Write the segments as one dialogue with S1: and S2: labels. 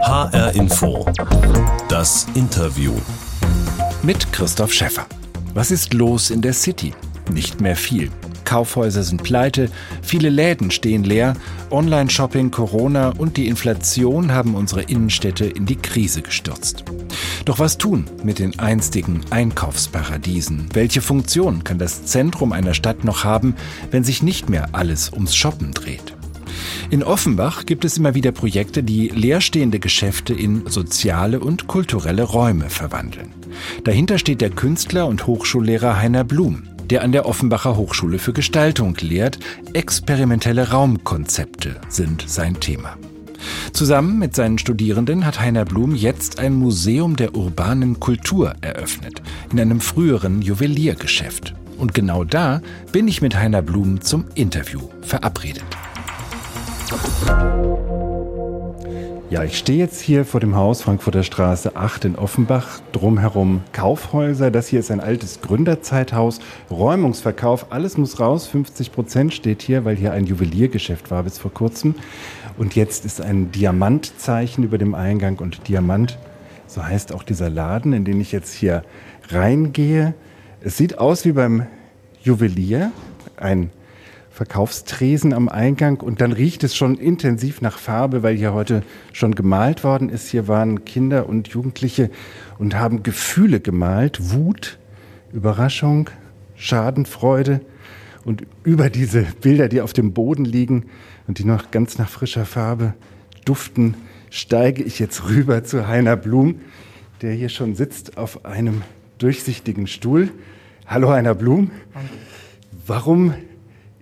S1: HR Info. Das Interview.
S2: Mit Christoph Schäffer. Was ist los in der City? Nicht mehr viel. Kaufhäuser sind pleite, viele Läden stehen leer, Online-Shopping, Corona und die Inflation haben unsere Innenstädte in die Krise gestürzt. Doch was tun mit den einstigen Einkaufsparadiesen? Welche Funktion kann das Zentrum einer Stadt noch haben, wenn sich nicht mehr alles ums Shoppen dreht? In Offenbach gibt es immer wieder Projekte, die leerstehende Geschäfte in soziale und kulturelle Räume verwandeln. Dahinter steht der Künstler und Hochschullehrer Heiner Blum, der an der Offenbacher Hochschule für Gestaltung lehrt. Experimentelle Raumkonzepte sind sein Thema. Zusammen mit seinen Studierenden hat Heiner Blum jetzt ein Museum der urbanen Kultur eröffnet, in einem früheren Juweliergeschäft. Und genau da bin ich mit Heiner Blum zum Interview verabredet.
S3: Ja, ich stehe jetzt hier vor dem Haus Frankfurter Straße 8 in Offenbach. Drumherum Kaufhäuser. Das hier ist ein altes Gründerzeithaus. Räumungsverkauf, alles muss raus. 50 Prozent steht hier, weil hier ein Juweliergeschäft war bis vor kurzem. Und jetzt ist ein Diamantzeichen über dem Eingang. Und Diamant, so heißt auch dieser Laden, in den ich jetzt hier reingehe. Es sieht aus wie beim Juwelier. Ein Verkaufstresen am Eingang und dann riecht es schon intensiv nach Farbe, weil hier heute schon gemalt worden ist. Hier waren Kinder und Jugendliche und haben Gefühle gemalt, Wut, Überraschung, Schadenfreude. Und über diese Bilder, die auf dem Boden liegen und die noch ganz nach frischer Farbe duften, steige ich jetzt rüber zu Heiner Blum, der hier schon sitzt auf einem durchsichtigen Stuhl. Hallo Heiner Blum. Warum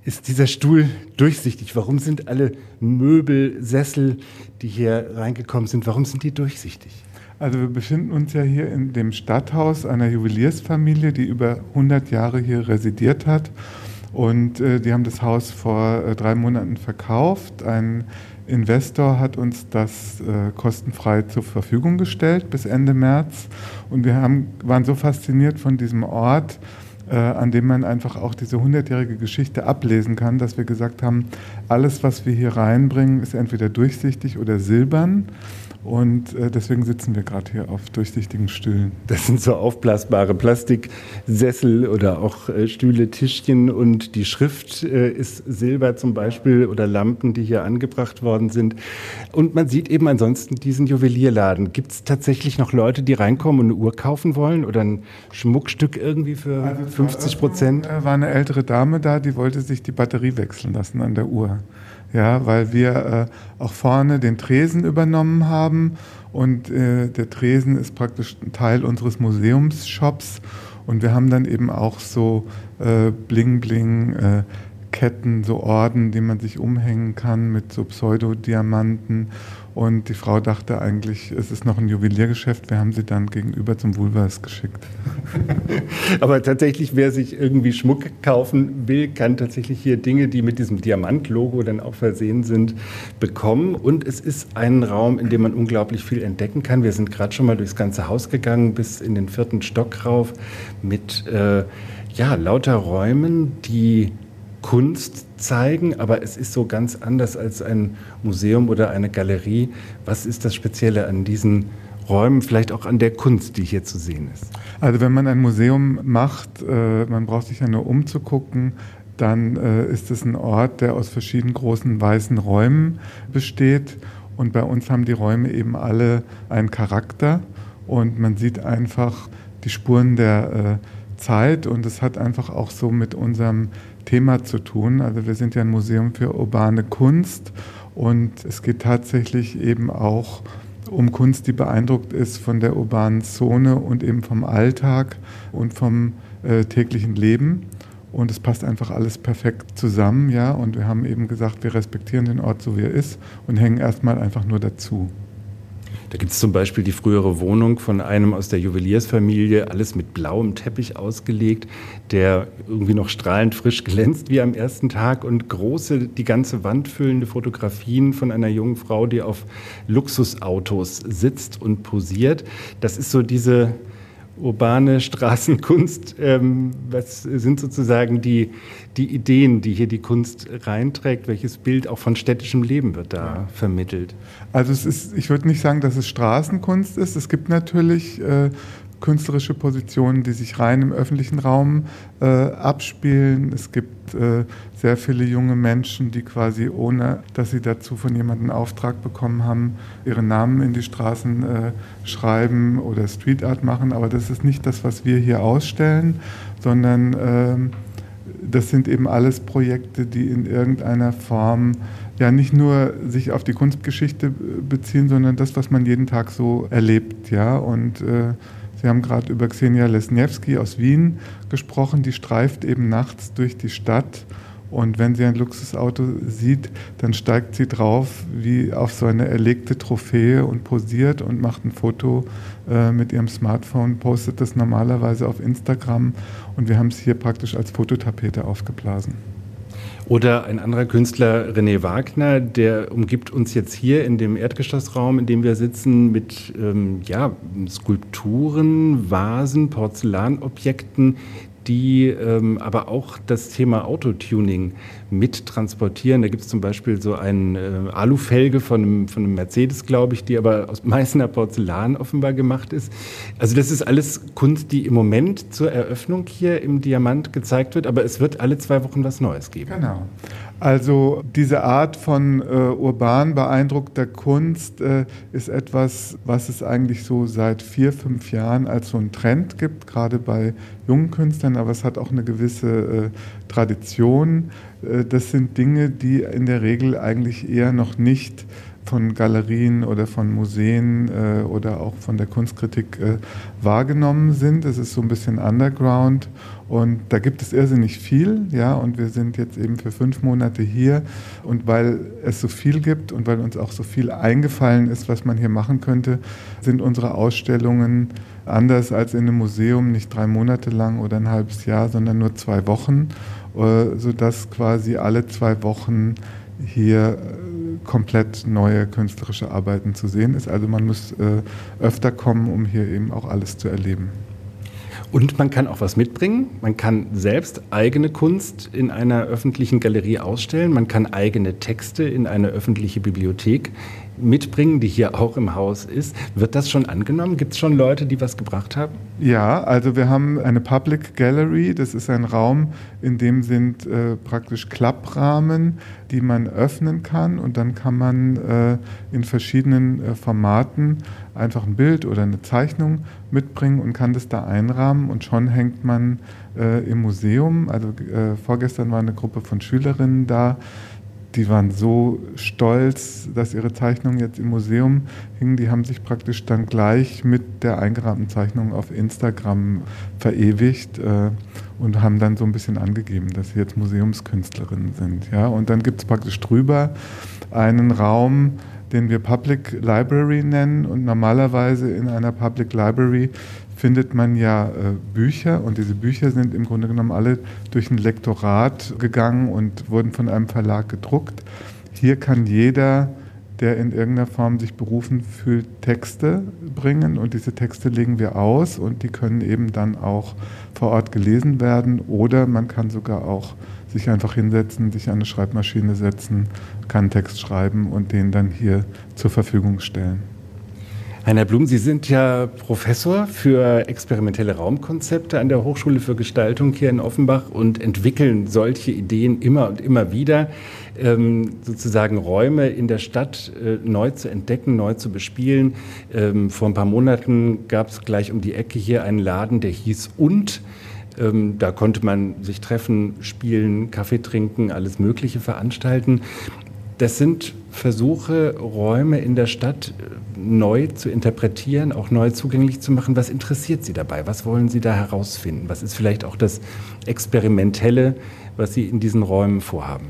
S3: ist dieser Stuhl durchsichtig? Warum sind alle Möbel, Sessel, die hier reingekommen sind, warum sind die durchsichtig?
S4: Also wir befinden uns ja hier in dem Stadthaus einer Juweliersfamilie, die über 100 Jahre hier residiert hat. Und äh, die haben das Haus vor äh, drei Monaten verkauft. Ein Investor hat uns das äh, kostenfrei zur Verfügung gestellt bis Ende März. Und wir haben, waren so fasziniert von diesem Ort, äh, an dem man einfach auch diese hundertjährige Geschichte ablesen kann, dass wir gesagt haben, alles, was wir hier reinbringen, ist entweder durchsichtig oder silbern. Und äh, deswegen sitzen wir gerade hier auf durchsichtigen Stühlen.
S3: Das sind so aufblasbare Plastiksessel oder auch äh, Stühle, Tischchen und die Schrift äh, ist Silber zum Beispiel oder Lampen, die hier angebracht worden sind. Und man sieht eben ansonsten diesen Juwelierladen. Gibt es tatsächlich noch Leute, die reinkommen und eine Uhr kaufen wollen oder ein Schmuckstück irgendwie für also 50 Prozent?
S4: Da war eine ältere Dame da, die wollte sich die Batterie wechseln lassen an der Uhr ja, weil wir äh, auch vorne den Tresen übernommen haben und äh, der Tresen ist praktisch ein Teil unseres Museumsshops und wir haben dann eben auch so äh, Bling Bling äh, Ketten, so Orden, die man sich umhängen kann mit so Pseudodiamanten und die Frau dachte eigentlich, es ist noch ein Juweliergeschäft. Wir haben sie dann gegenüber zum Woolworths geschickt.
S3: Aber tatsächlich, wer sich irgendwie Schmuck kaufen will, kann tatsächlich hier Dinge, die mit diesem Diamant-Logo dann auch versehen sind, bekommen. Und es ist ein Raum, in dem man unglaublich viel entdecken kann. Wir sind gerade schon mal durchs ganze Haus gegangen, bis in den vierten Stock rauf, mit äh, ja, lauter Räumen, die Kunst zeigen, aber es ist so ganz anders als ein Museum oder eine Galerie. Was ist das Spezielle an diesen Räumen, vielleicht auch an der Kunst, die hier zu sehen ist?
S4: Also wenn man ein Museum macht, äh, man braucht sich ja nur umzugucken, dann äh, ist es ein Ort, der aus verschiedenen großen weißen Räumen besteht. Und bei uns haben die Räume eben alle einen Charakter und man sieht einfach die Spuren der äh, Zeit und es hat einfach auch so mit unserem Thema zu tun. Also wir sind ja ein Museum für urbane Kunst und es geht tatsächlich eben auch um Kunst, die beeindruckt ist von der urbanen Zone und eben vom Alltag und vom äh, täglichen Leben. Und es passt einfach alles perfekt zusammen, ja. Und wir haben eben gesagt, wir respektieren den Ort so wie er ist und hängen erstmal einfach nur dazu.
S3: Da gibt es zum Beispiel die frühere Wohnung von einem aus der Juweliersfamilie, alles mit blauem Teppich ausgelegt, der irgendwie noch strahlend frisch glänzt wie am ersten Tag und große, die ganze Wand füllende Fotografien von einer jungen Frau, die auf Luxusautos sitzt und posiert. Das ist so diese urbane Straßenkunst. Ähm, was sind sozusagen die, die Ideen, die hier die Kunst reinträgt? Welches Bild auch von städtischem Leben wird da ja. vermittelt?
S4: Also es ist, ich würde nicht sagen, dass es Straßenkunst ist. Es gibt natürlich äh, künstlerische Positionen, die sich rein im öffentlichen Raum äh, abspielen. Es gibt äh, sehr viele junge Menschen, die quasi ohne, dass sie dazu von jemandem Auftrag bekommen haben, ihre Namen in die Straßen äh, schreiben oder Street Art machen. Aber das ist nicht das, was wir hier ausstellen, sondern ähm, das sind eben alles Projekte, die in irgendeiner Form ja nicht nur sich auf die Kunstgeschichte beziehen, sondern das, was man jeden Tag so erlebt, ja und äh, Sie haben gerade über Xenia Lesniewski aus Wien gesprochen, die streift eben nachts durch die Stadt. Und wenn sie ein Luxusauto sieht, dann steigt sie drauf wie auf so eine erlegte Trophäe und posiert und macht ein Foto äh, mit ihrem Smartphone, postet das normalerweise auf Instagram. Und wir haben es hier praktisch als Fototapete aufgeblasen.
S3: Oder ein anderer Künstler, René Wagner, der umgibt uns jetzt hier in dem Erdgeschossraum, in dem wir sitzen, mit ähm, ja, Skulpturen, Vasen, Porzellanobjekten, die ähm, aber auch das Thema Autotuning mittransportieren. Da gibt es zum Beispiel so eine äh, Alufelge von einem, von einem Mercedes, glaube ich, die aber aus Meißner Porzellan offenbar gemacht ist. Also das ist alles Kunst, die im Moment zur Eröffnung hier im Diamant gezeigt wird, aber es wird alle zwei Wochen was Neues geben.
S4: Genau. Also diese Art von äh, urban beeindruckter Kunst äh, ist etwas, was es eigentlich so seit vier, fünf Jahren als so ein Trend gibt, gerade bei jungen Künstlern, aber es hat auch eine gewisse äh, Tradition. Äh, das sind Dinge, die in der Regel eigentlich eher noch nicht von Galerien oder von Museen äh, oder auch von der Kunstkritik äh, wahrgenommen sind. Es ist so ein bisschen Underground und da gibt es irrsinnig viel, ja, und wir sind jetzt eben für fünf Monate hier und weil es so viel gibt und weil uns auch so viel eingefallen ist, was man hier machen könnte, sind unsere Ausstellungen anders als in einem Museum nicht drei Monate lang oder ein halbes Jahr, sondern nur zwei Wochen, äh, sodass quasi alle zwei Wochen hier komplett neue künstlerische Arbeiten zu sehen ist. Also man muss äh, öfter kommen, um hier eben auch alles zu erleben.
S3: Und man kann auch was mitbringen. Man kann selbst eigene Kunst in einer öffentlichen Galerie ausstellen. Man kann eigene Texte in eine öffentliche Bibliothek mitbringen, die hier auch im Haus ist. Wird das schon angenommen? Gibt es schon Leute, die was gebracht haben?
S4: Ja, also wir haben eine Public Gallery. Das ist ein Raum, in dem sind äh, praktisch Klapprahmen, die man öffnen kann und dann kann man äh, in verschiedenen äh, Formaten einfach ein Bild oder eine Zeichnung mitbringen und kann das da einrahmen und schon hängt man äh, im Museum. Also äh, vorgestern war eine Gruppe von Schülerinnen da die waren so stolz, dass ihre Zeichnungen jetzt im Museum hingen. Die haben sich praktisch dann gleich mit der eingerahmten Zeichnung auf Instagram verewigt äh, und haben dann so ein bisschen angegeben, dass sie jetzt Museumskünstlerinnen sind. Ja? Und dann gibt es praktisch drüber einen Raum, den wir Public Library nennen. Und normalerweise in einer Public Library findet man ja äh, Bücher und diese Bücher sind im Grunde genommen alle durch ein Lektorat gegangen und wurden von einem Verlag gedruckt. Hier kann jeder, der in irgendeiner Form sich berufen fühlt, Texte bringen und diese Texte legen wir aus und die können eben dann auch vor Ort gelesen werden oder man kann sogar auch sich einfach hinsetzen, sich an eine Schreibmaschine setzen, kann Text schreiben und den dann hier zur Verfügung stellen.
S3: Heiner Blum, Sie sind ja Professor für experimentelle Raumkonzepte an der Hochschule für Gestaltung hier in Offenbach und entwickeln solche Ideen immer und immer wieder, ähm, sozusagen Räume in der Stadt äh, neu zu entdecken, neu zu bespielen. Ähm, vor ein paar Monaten gab es gleich um die Ecke hier einen Laden, der hieß Und. Ähm, da konnte man sich treffen, spielen, Kaffee trinken, alles Mögliche veranstalten. Das sind Versuche, Räume in der Stadt äh, neu zu interpretieren, auch neu zugänglich zu machen. Was interessiert Sie dabei? Was wollen Sie da herausfinden? Was ist vielleicht auch das Experimentelle, was Sie in diesen Räumen vorhaben?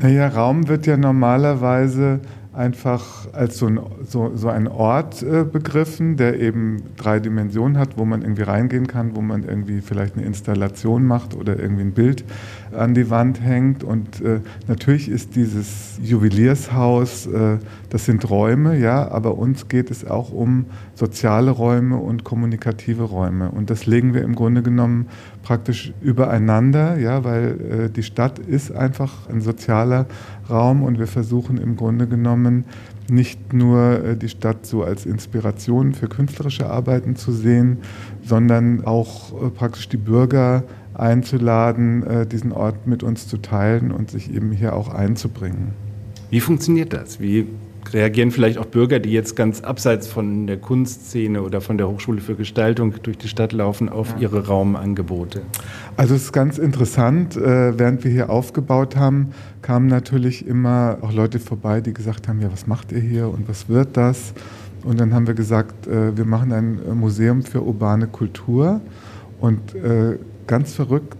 S4: Naja, Raum wird ja normalerweise einfach als so ein, so, so ein Ort äh, begriffen, der eben drei Dimensionen hat, wo man irgendwie reingehen kann, wo man irgendwie vielleicht eine Installation macht oder irgendwie ein Bild an die Wand hängt. Und äh, natürlich ist dieses Juweliershaus, äh, das sind Räume, ja, aber uns geht es auch um soziale Räume und kommunikative Räume. Und das legen wir im Grunde genommen praktisch übereinander, ja, weil äh, die Stadt ist einfach ein sozialer Raum und wir versuchen im Grunde genommen nicht nur äh, die Stadt so als Inspiration für künstlerische Arbeiten zu sehen, sondern auch äh, praktisch die Bürger einzuladen, äh, diesen Ort mit uns zu teilen und sich eben hier auch einzubringen.
S3: Wie funktioniert das? Wie reagieren vielleicht auch Bürger, die jetzt ganz abseits von der Kunstszene oder von der Hochschule für Gestaltung durch die Stadt laufen, auf ihre Raumangebote?
S4: Also es ist ganz interessant, äh, während wir hier aufgebaut haben, kamen natürlich immer auch Leute vorbei, die gesagt haben, ja, was macht ihr hier und was wird das? Und dann haben wir gesagt, äh, wir machen ein Museum für urbane Kultur und äh, ganz verrückt,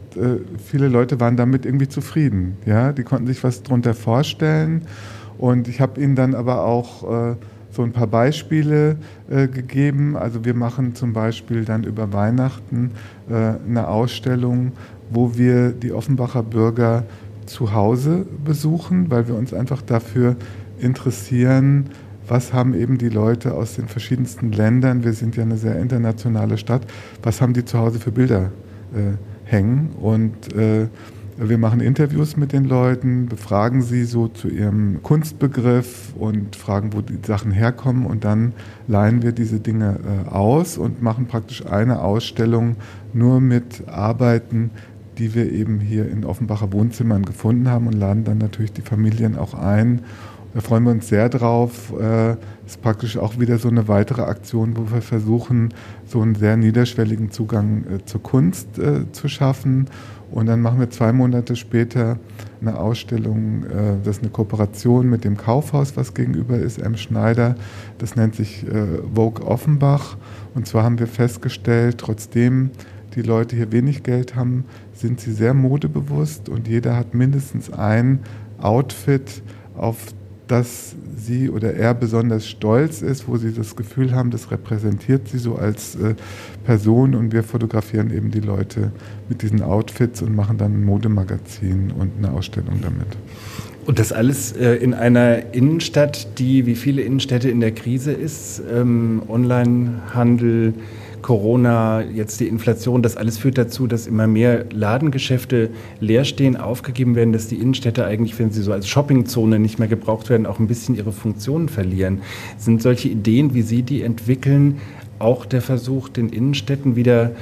S4: viele Leute waren damit irgendwie zufrieden. Ja? Die konnten sich was darunter vorstellen und ich habe ihnen dann aber auch äh, so ein paar Beispiele äh, gegeben. Also wir machen zum Beispiel dann über Weihnachten äh, eine Ausstellung, wo wir die Offenbacher Bürger zu Hause besuchen, weil wir uns einfach dafür interessieren, was haben eben die Leute aus den verschiedensten Ländern, wir sind ja eine sehr internationale Stadt, was haben die zu Hause für Bilder äh, hängen und äh, wir machen Interviews mit den Leuten, befragen sie so zu ihrem Kunstbegriff und fragen, wo die Sachen herkommen. Und dann leihen wir diese Dinge äh, aus und machen praktisch eine Ausstellung nur mit Arbeiten, die wir eben hier in Offenbacher Wohnzimmern gefunden haben und laden dann natürlich die Familien auch ein. Da freuen wir uns sehr drauf. Das äh, ist praktisch auch wieder so eine weitere Aktion, wo wir versuchen, so einen sehr niederschwelligen Zugang äh, zur Kunst zu schaffen und dann machen wir zwei Monate später eine Ausstellung, äh, das ist eine Kooperation mit dem Kaufhaus, was gegenüber ist, M. Schneider. Das nennt sich äh, Vogue Offenbach. Und zwar haben wir festgestellt, trotzdem die Leute hier wenig Geld haben, sind sie sehr modebewusst und jeder hat mindestens ein Outfit, auf das sie oder er besonders stolz ist, wo sie das Gefühl haben, das repräsentiert sie so als äh, Person und wir fotografieren eben die Leute mit diesen Outfits und machen dann ein Modemagazin und eine Ausstellung damit.
S3: Und das alles äh, in einer Innenstadt, die wie viele Innenstädte in der Krise ist, ähm, Onlinehandel, Corona, jetzt die Inflation, das alles führt dazu, dass immer mehr Ladengeschäfte leer stehen, aufgegeben werden, dass die Innenstädte eigentlich, wenn sie so als Shoppingzone nicht mehr gebraucht werden, auch ein bisschen ihre Funktionen verlieren. Sind solche Ideen, wie Sie die entwickeln, auch der Versuch, den Innenstädten wieder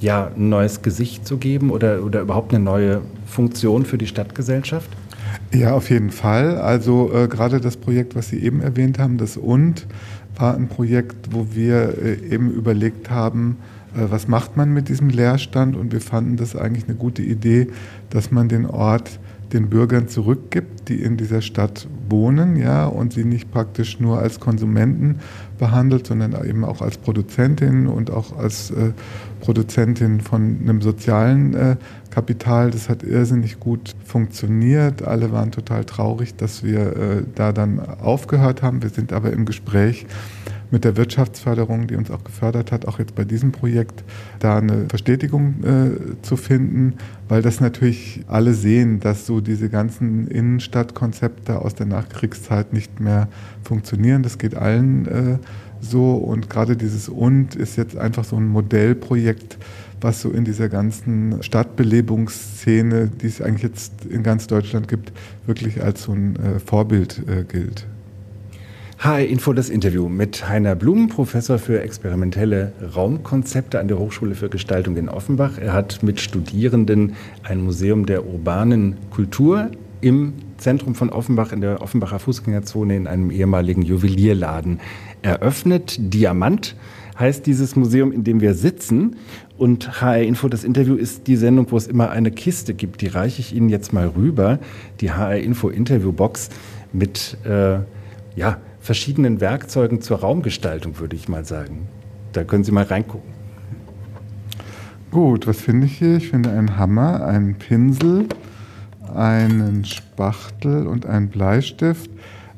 S3: ja, ein neues Gesicht zu geben oder, oder überhaupt eine neue Funktion für die Stadtgesellschaft?
S4: Ja, auf jeden Fall. Also äh, gerade das Projekt, was Sie eben erwähnt haben, das Und, war ein Projekt, wo wir äh, eben überlegt haben, äh, was macht man mit diesem Leerstand und wir fanden das eigentlich eine gute Idee, dass man den Ort den Bürgern zurückgibt, die in dieser Stadt wohnen, ja, und sie nicht praktisch nur als Konsumenten behandelt, sondern eben auch als Produzentin und auch als äh, Produzentin von einem sozialen äh, Kapital. Das hat irrsinnig gut funktioniert. Alle waren total traurig, dass wir äh, da dann aufgehört haben. Wir sind aber im Gespräch mit der Wirtschaftsförderung, die uns auch gefördert hat, auch jetzt bei diesem Projekt, da eine Verstetigung äh, zu finden, weil das natürlich alle sehen, dass so diese ganzen Innenstadtkonzepte aus der Nachkriegszeit nicht mehr funktionieren. Das geht allen äh, so und gerade dieses Und ist jetzt einfach so ein Modellprojekt, was so in dieser ganzen Stadtbelebungsszene, die es eigentlich jetzt in ganz Deutschland gibt, wirklich als so ein äh, Vorbild äh, gilt.
S3: HR Info das Interview mit Heiner Blum, Professor für experimentelle Raumkonzepte an der Hochschule für Gestaltung in Offenbach. Er hat mit Studierenden ein Museum der urbanen Kultur im Zentrum von Offenbach in der Offenbacher Fußgängerzone in einem ehemaligen Juwelierladen eröffnet. Diamant heißt dieses Museum, in dem wir sitzen. Und HR Info, das Interview ist die Sendung, wo es immer eine Kiste gibt. Die reiche ich Ihnen jetzt mal rüber. Die HR Info Interviewbox mit, äh, ja, verschiedenen Werkzeugen zur Raumgestaltung, würde ich mal sagen. Da können Sie mal reingucken.
S4: Gut, was finde ich hier? Ich finde einen Hammer, einen Pinsel, einen Spachtel und einen Bleistift.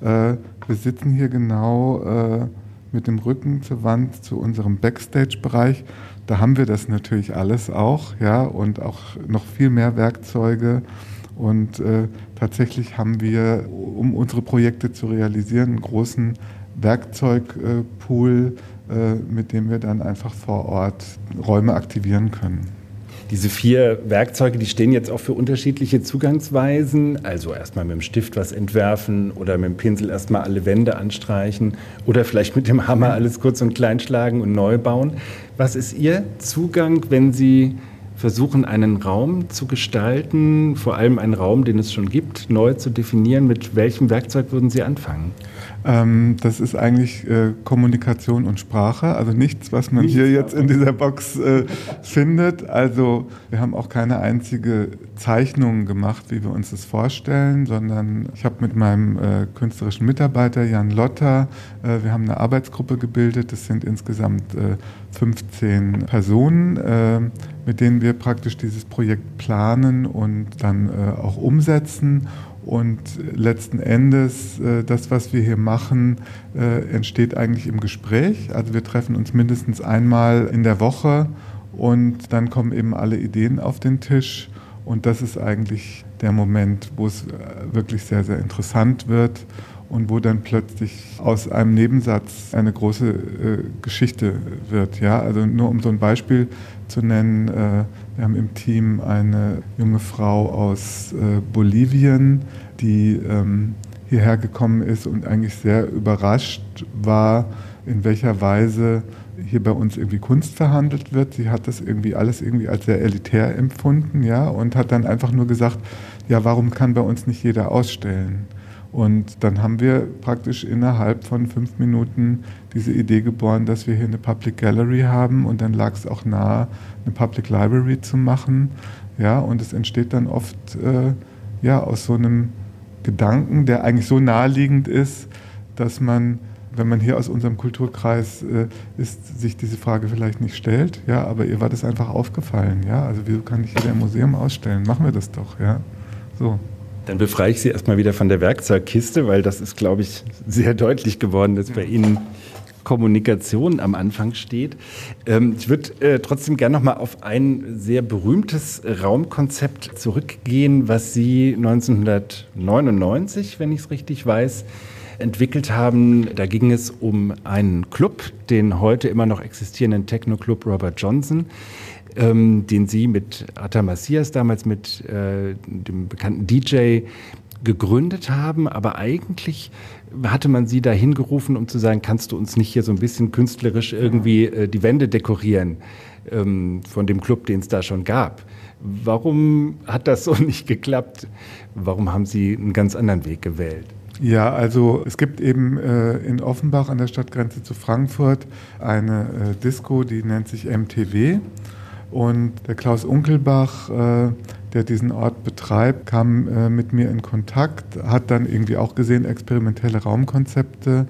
S4: Äh, Wir sitzen hier genau äh, mit dem Rücken zur Wand zu unserem Backstage-Bereich. Da haben wir das natürlich alles auch, ja, und auch noch viel mehr Werkzeuge. Und äh, tatsächlich haben wir, um unsere Projekte zu realisieren, einen großen Werkzeugpool, äh, mit dem wir dann einfach vor Ort Räume aktivieren können.
S3: Diese vier Werkzeuge, die stehen jetzt auch für unterschiedliche Zugangsweisen. Also erstmal mit dem Stift was entwerfen oder mit dem Pinsel erstmal alle Wände anstreichen oder vielleicht mit dem Hammer alles kurz und klein schlagen und neu bauen. Was ist Ihr Zugang, wenn Sie versuchen, einen Raum zu gestalten, vor allem einen Raum, den es schon gibt, neu zu definieren? Mit welchem Werkzeug würden Sie anfangen?
S4: Ähm, das ist eigentlich äh, Kommunikation und Sprache, also nichts, was man nichts hier jetzt in dieser Box äh, findet. Also wir haben auch keine einzige Zeichnung gemacht, wie wir uns das vorstellen, sondern ich habe mit meinem äh, künstlerischen Mitarbeiter Jan Lotter, äh, wir haben eine Arbeitsgruppe gebildet, das sind insgesamt 15 äh, Personen, äh, mit denen wir praktisch dieses Projekt planen und dann auch umsetzen. Und letzten Endes, äh, das, was wir hier machen, äh, entsteht eigentlich im Gespräch. Also wir treffen uns mindestens einmal in der Woche und dann kommen eben alle Ideen auf den Tisch. Und das ist eigentlich der Moment, wo es äh, wirklich sehr, sehr interessant wird und wo dann plötzlich aus einem Nebensatz eine große äh, Geschichte wird. Ja? Also nur um so ein Beispiel zu nennen, äh, wir haben im Team eine junge Frau aus äh, Bolivien, die ähm, hierher gekommen ist und eigentlich sehr überrascht war, in welcher Weise hier bei uns irgendwie Kunst verhandelt wird. Sie hat das irgendwie alles irgendwie als sehr elitär empfunden, ja, und hat dann einfach nur gesagt, ja, warum kann bei uns nicht jeder ausstellen? Und dann haben wir praktisch innerhalb von fünf Minuten diese Idee geboren, dass wir hier eine Public Gallery haben und dann lag es auch nahe, eine Public Library zu machen. Ja, und es entsteht dann oft äh, ja, aus so einem Gedanken, der eigentlich so naheliegend ist, dass man, wenn man hier aus unserem Kulturkreis äh, ist, sich diese Frage vielleicht nicht stellt. Ja, aber ihr war das einfach aufgefallen. Ja, also wieso kann nicht jeder im Museum ausstellen? Machen wir das doch. Ja, so.
S3: Dann befreie ich Sie erstmal wieder von der Werkzeugkiste, weil das ist, glaube ich, sehr deutlich geworden, dass bei Ihnen Kommunikation am Anfang steht. Ähm, ich würde äh, trotzdem gerne noch mal auf ein sehr berühmtes Raumkonzept zurückgehen, was Sie 1999, wenn ich es richtig weiß, entwickelt haben. Da ging es um einen Club, den heute immer noch existierenden Techno-Club Robert Johnson ähm, den Sie mit Atta Macias damals mit äh, dem bekannten DJ gegründet haben, aber eigentlich hatte man sie da hingerufen, um zu sagen, kannst du uns nicht hier so ein bisschen künstlerisch irgendwie äh, die Wände dekorieren ähm, von dem Club, den es da schon gab. Warum hat das so nicht geklappt? Warum haben Sie einen ganz anderen Weg gewählt?
S4: Ja, also es gibt eben äh, in Offenbach an der Stadtgrenze zu Frankfurt eine äh, Disco, die nennt sich MTW. Und der Klaus Unkelbach, äh, der diesen Ort betreibt, kam äh, mit mir in Kontakt, hat dann irgendwie auch gesehen, experimentelle Raumkonzepte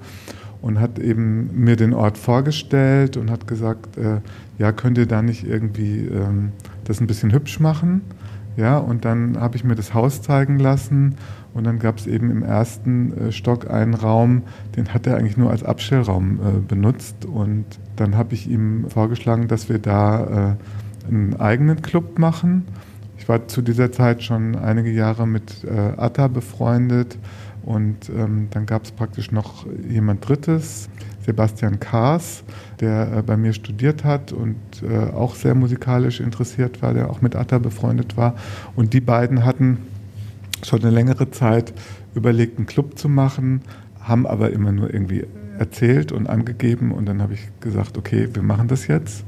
S4: und hat eben mir den Ort vorgestellt und hat gesagt, äh, ja, könnt ihr da nicht irgendwie ähm, das ein bisschen hübsch machen? Ja, und dann habe ich mir das Haus zeigen lassen und dann gab es eben im ersten Stock einen Raum, den hat er eigentlich nur als Abstellraum benutzt und dann habe ich ihm vorgeschlagen, dass wir da einen eigenen Club machen. Ich war zu dieser Zeit schon einige Jahre mit äh, Atta befreundet und ähm, dann gab es praktisch noch jemand Drittes, Sebastian Kaas, der äh, bei mir studiert hat und äh, auch sehr musikalisch interessiert war, der auch mit Atta befreundet war. Und die beiden hatten schon eine längere Zeit überlegt, einen Club zu machen, haben aber immer nur irgendwie erzählt und angegeben und dann habe ich gesagt, okay, wir machen das jetzt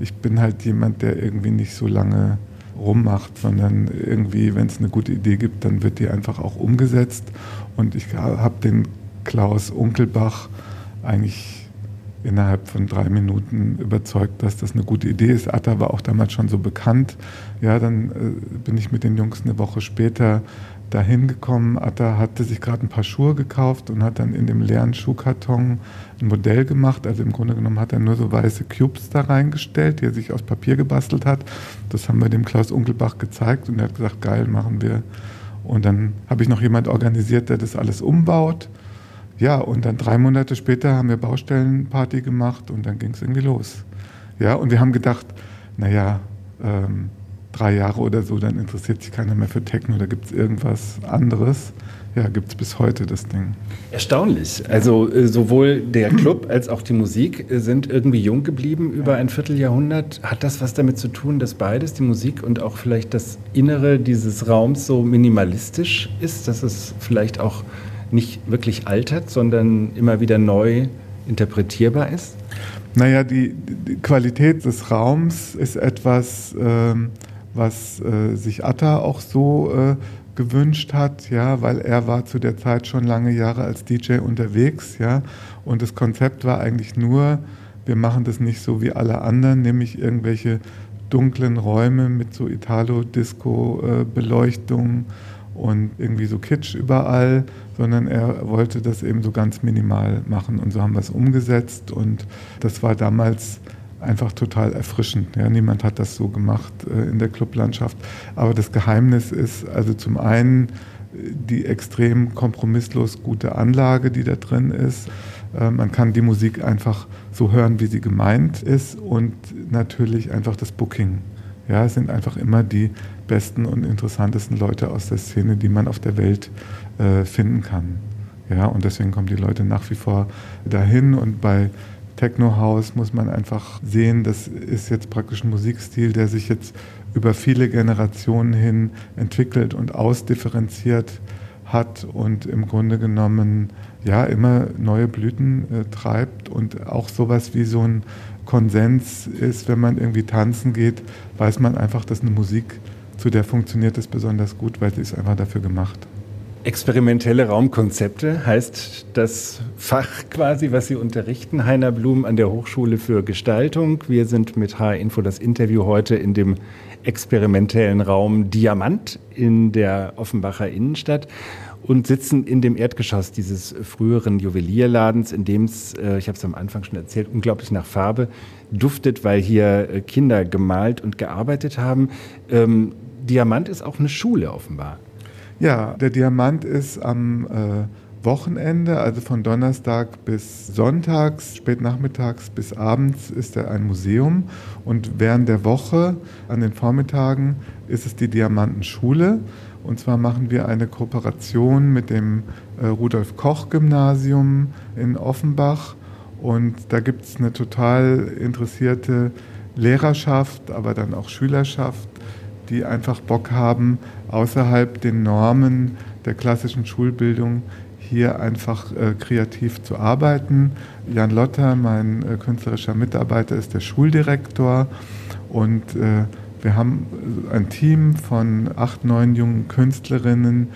S4: ich bin halt jemand, der irgendwie nicht so lange rummacht, sondern irgendwie, wenn es eine gute Idee gibt, dann wird die einfach auch umgesetzt. Und ich habe den Klaus Unkelbach eigentlich innerhalb von drei Minuten überzeugt, dass das eine gute Idee ist. Atta war auch damals schon so bekannt. Ja, dann äh, bin ich mit den Jungs eine Woche später dahin gekommen. Atta hatte sich gerade ein paar Schuhe gekauft und hat dann in dem leeren Schuhkarton ein Modell gemacht. Also im Grunde genommen hat er nur so weiße Cubes da reingestellt, die er sich aus Papier gebastelt hat. Das haben wir dem Klaus Unkelbach gezeigt und er hat gesagt, geil, machen wir. Und dann habe ich noch jemand organisiert, der das alles umbaut. ja, und dann drei Monate später haben wir Baustellenparty gemacht und dann ging es irgendwie los. Ja, und wir haben gedacht, naja, ähm, drei Jahre oder so, dann interessiert sich keiner mehr für Techno, da gibt es irgendwas anderes. Ja, gibt es bis heute das Ding.
S3: Erstaunlich. Also äh, sowohl der Club als auch die Musik äh, sind irgendwie jung geblieben über ein Vierteljahrhundert. Hat das was damit zu tun, dass beides, die Musik und auch vielleicht das Innere dieses Raums so minimalistisch ist, dass es vielleicht auch nicht wirklich altert, sondern immer wieder neu interpretierbar ist?
S4: Naja, die, die Qualität des Raums ist etwas, ähm, was äh, sich Atta auch so äh, gewünscht hat, ja, weil er war zu der Zeit schon lange Jahre als DJ unterwegs, ja, und das Konzept war eigentlich nur, wir machen das nicht so wie alle anderen, nämlich irgendwelche dunklen Räume mit so Italo-Disco-Beleuchtung und irgendwie so Kitsch überall, sondern er wollte das eben so ganz minimal machen. Und so haben wir es umgesetzt und das war damals einfach total erfrischend. Ja, niemand hat das so gemacht äh, in der Clublandschaft. Aber das Geheimnis ist also zum einen äh, die extrem kompromisslos gute Anlage, die da drin ist. Äh, man kann die Musik einfach so hören, wie sie gemeint ist und natürlich einfach das Booking. Ja, es sind einfach immer die besten und interessantesten Leute aus der Szene, die man auf der Welt äh, finden kann. Ja, und deswegen kommen die Leute nach wie vor dahin und bei Techno House muss man einfach sehen, das ist jetzt praktisch ein Musikstil, der sich jetzt über viele Generationen hin entwickelt und ausdifferenziert hat und im Grunde genommen ja immer neue Blüten äh, treibt und auch sowas wie so ein Konsens ist, wenn man irgendwie tanzen geht, weiß man einfach, dass eine Musik, zu der funktioniert es besonders gut, weil sie ist einfach dafür gemacht.
S3: Experimentelle Raumkonzepte heißt das Fach quasi, was Sie unterrichten, Heiner Blum an der Hochschule für Gestaltung. Wir sind mit H-Info das Interview heute in dem experimentellen Raum Diamant in der Offenbacher Innenstadt und sitzen in dem Erdgeschoss dieses früheren Juwelierladens, in dem es, äh, ich habe es am Anfang schon erzählt, unglaublich nach Farbe duftet, weil hier äh, Kinder gemalt und gearbeitet haben. Ähm, Diamant ist auch eine Schule offenbar.
S4: Ja, der Diamant ist am äh, Wochenende, also von Donnerstag bis Sonntags, spätnachmittags bis abends ist er ein Museum. Und während der Woche an den Vormittagen ist es die Diamantenschule. Und zwar machen wir eine Kooperation mit dem äh, Rudolf Koch Gymnasium in Offenbach. Und da gibt es eine total interessierte Lehrerschaft, aber dann auch Schülerschaft, die einfach Bock haben, außerhalb den Normen der klassischen Schulbildung hier einfach äh, kreativ zu arbeiten. Jan Lotter, mein äh, künstlerischer Mitarbeiter, ist der Schuldirektor und äh, wir haben ein Team von acht, neun jungen Künstlerinnen,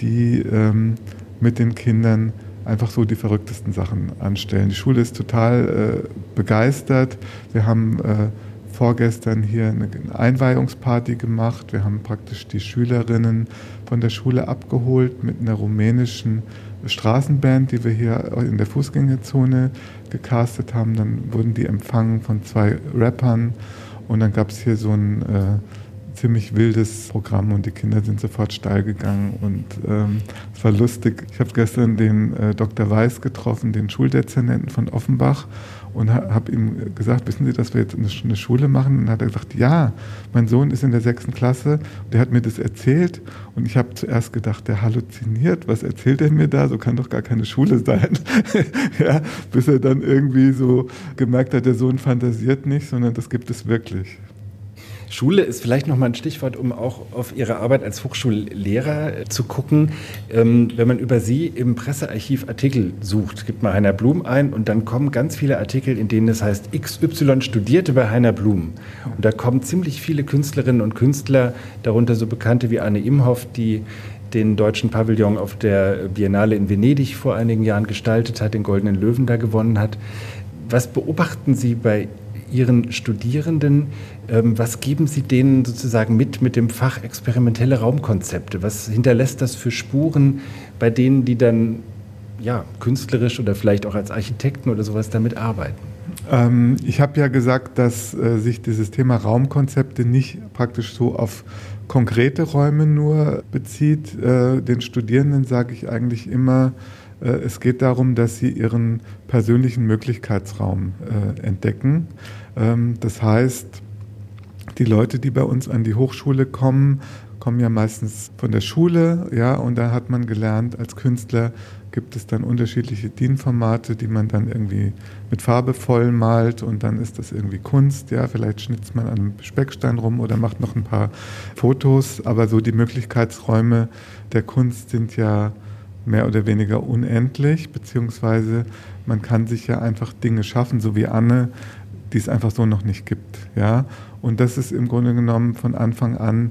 S4: die ähm, mit den Kindern einfach so die verrücktesten Sachen anstellen. Die Schule ist total äh, begeistert. Wir haben äh, vorgestern hier eine Einweihungsparty gemacht. Wir haben praktisch die Schülerinnen von der Schule abgeholt mit einer rumänischen Straßenband, die wir hier in der Fußgängerzone gecastet haben. Dann wurden die empfangen von zwei Rappern und dann gab es hier so ein äh, ziemlich wildes Programm und die Kinder sind sofort steil gegangen und ähm, es war lustig. Ich habe gestern den äh, Dr. Weiß getroffen, den Schuldezernenten von Offenbach und habe ihm gesagt, wissen Sie, dass wir jetzt eine Schule machen? Und dann hat er gesagt, ja, mein Sohn ist in der sechsten Klasse, der hat mir das erzählt und ich habe zuerst gedacht, der halluziniert, was erzählt er mir da? So kann doch gar keine Schule sein. ja, bis er dann irgendwie so gemerkt hat, der Sohn fantasiert nicht, sondern das gibt es wirklich.
S3: Schule ist vielleicht noch mal ein Stichwort, um auch auf Ihre Arbeit als Hochschullehrer zu gucken. Ähm, wenn man über Sie im Pressearchiv Artikel sucht, gibt man Heiner Blum ein und dann kommen ganz viele Artikel, in denen es heißt, XY studierte bei Heiner Blum. Und da kommen ziemlich viele Künstlerinnen und Künstler, darunter so Bekannte wie Anne Imhoff, die den deutschen Pavillon auf der Biennale in Venedig vor einigen Jahren gestaltet hat, den Goldenen Löwen da gewonnen hat. Was beobachten Sie bei Ihren Studierenden? Ähm, was geben Sie denen sozusagen mit mit dem Fach experimentelle Raumkonzepte? Was hinterlässt das für Spuren bei denen, die dann ja, künstlerisch oder vielleicht auch als Architekten oder sowas damit arbeiten?
S4: Ähm, ich habe ja gesagt, dass äh, sich dieses Thema Raumkonzepte nicht praktisch so auf konkrete Räume nur bezieht. Äh, den Studierenden sage ich eigentlich immer, es geht darum, dass sie ihren persönlichen Möglichkeitsraum äh, entdecken. Ähm, das heißt, die Leute, die bei uns an die Hochschule kommen, kommen ja meistens von der Schule, ja, und da hat man gelernt, als Künstler gibt es dann unterschiedliche DIN-Formate, die man dann irgendwie mit Farbe voll malt und dann ist das irgendwie Kunst, ja, vielleicht schnitzt man an einem Speckstein rum oder macht noch ein paar Fotos, aber so die Möglichkeitsräume der Kunst sind ja mehr oder weniger unendlich, beziehungsweise man kann sich ja einfach Dinge schaffen, so wie Anne, die es einfach so noch nicht gibt, ja. Und das ist im Grunde genommen von Anfang an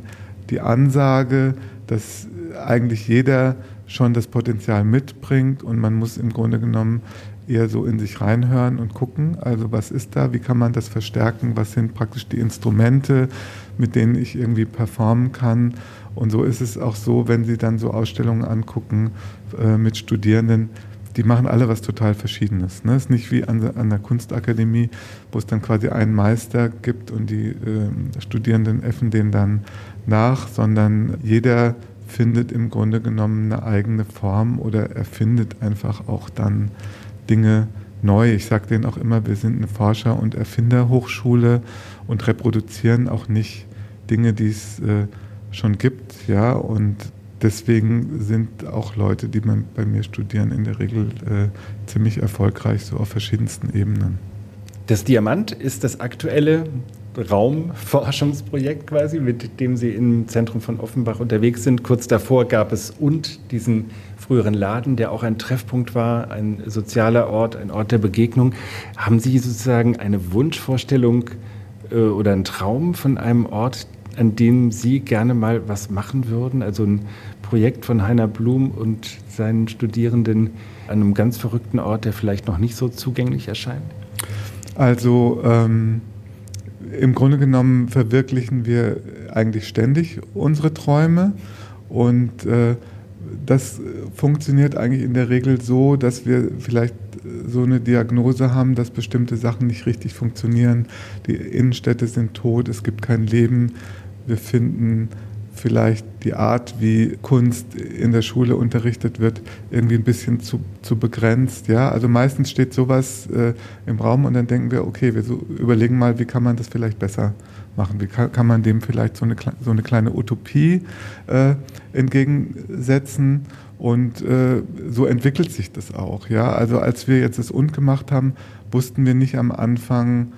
S4: die Ansage, dass eigentlich jeder schon das Potenzial mitbringt und man muss im Grunde genommen eher so in sich reinhören und gucken, also was ist da, wie kann man das verstärken, was sind praktisch die Instrumente, mit denen ich irgendwie performen kann. Und so ist es auch so, wenn Sie dann so Ausstellungen angucken äh, mit Studierenden, die machen alle was total Verschiedenes. Ne? Es ist nicht wie an, an der Kunstakademie, wo es dann quasi einen Meister gibt und die äh, Studierenden äffen den dann nach, sondern jeder findet im Grunde genommen eine eigene Form oder erfindet einfach auch dann Dinge neu. Ich sage denen auch immer, wir sind eine Forscher- und Erfinderhochschule und reproduzieren auch nicht Dinge, die es äh, schon gibt. Ja, und deswegen sind auch Leute, die man bei mir studieren, in der Regel äh, ziemlich erfolgreich, so auf verschiedensten Ebenen.
S3: Das Diamant ist das aktuelle Raumforschungsprojekt quasi, mit dem Sie im Zentrum von Offenbach unterwegs sind. Kurz davor gab es und diesen früheren Laden, der auch ein Treffpunkt war, ein sozialer Ort, ein Ort der Begegnung. Haben Sie sozusagen eine Wunschvorstellung äh, oder einen Traum von einem Ort, an dem Sie gerne mal was machen würden? Also ein Projekt von Heiner Blum und seinen Studierenden an einem ganz verrückten Ort, der vielleicht noch nicht so zugänglich erscheint?
S4: Also ähm im Grunde genommen verwirklichen wir eigentlich ständig unsere Träume und äh, das funktioniert eigentlich in der Regel so, dass wir vielleicht so eine Diagnose haben, dass bestimmte Sachen nicht richtig funktionieren. Die Innenstädte sind tot, es gibt kein Leben. Wir finden vielleicht die Art, wie Kunst in der Schule unterrichtet wird, irgendwie ein bisschen zu, zu begrenzt. Ja? Also meistens steht sowas äh, im Raum und dann denken wir, okay, wir so überlegen mal, wie kann man das vielleicht besser machen? Wie kann, kann man dem vielleicht so eine, so eine kleine Utopie äh, entgegensetzen? Und äh, so entwickelt sich das auch. Ja? Also als wir jetzt das Und gemacht haben, wussten wir nicht am Anfang,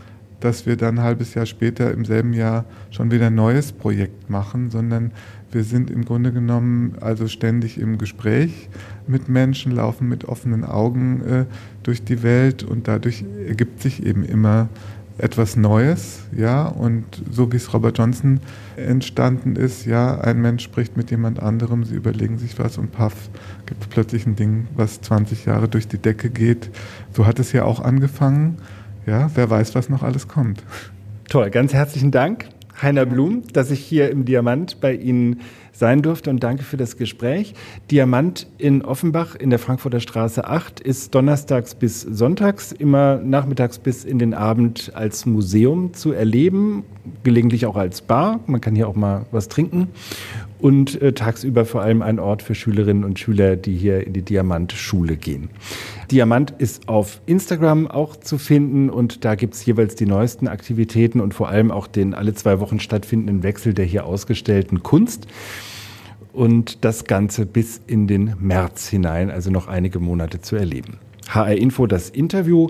S4: dass wir dann ein halbes Jahr später im selben Jahr schon wieder ein neues Projekt machen, sondern wir sind im Grunde genommen also ständig im Gespräch mit Menschen, laufen mit offenen Augen äh, durch die Welt und dadurch ergibt sich eben immer etwas Neues, ja, und so wie es Robert Johnson entstanden ist, ja, ein Mensch spricht mit jemand anderem, sie überlegen sich was und paff, gibt es plötzlich ein Ding, was 20 Jahre durch die Decke geht. So hat es ja auch angefangen ja, wer weiß, was noch alles kommt.
S3: Toll, ganz herzlichen Dank, Heiner Blum, dass ich hier im Diamant bei Ihnen sein durfte und danke für das Gespräch. Diamant in Offenbach in der Frankfurter Straße 8 ist donnerstags bis sonntags, immer nachmittags bis in den Abend als Museum zu erleben, gelegentlich auch als Bar. Man kann hier auch mal was trinken und äh, tagsüber vor allem ein Ort für Schülerinnen und Schüler, die hier in die Diamant-Schule gehen. Diamant ist auf Instagram auch zu finden und da gibt es jeweils die neuesten Aktivitäten und vor allem auch den alle zwei Wochen stattfindenden Wechsel der hier ausgestellten Kunst. Und das Ganze bis in den März hinein, also noch einige Monate zu erleben. HR Info, das Interview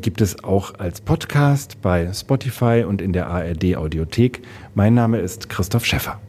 S3: gibt es auch als Podcast bei Spotify und in der ARD Audiothek. Mein Name ist Christoph Schäffer.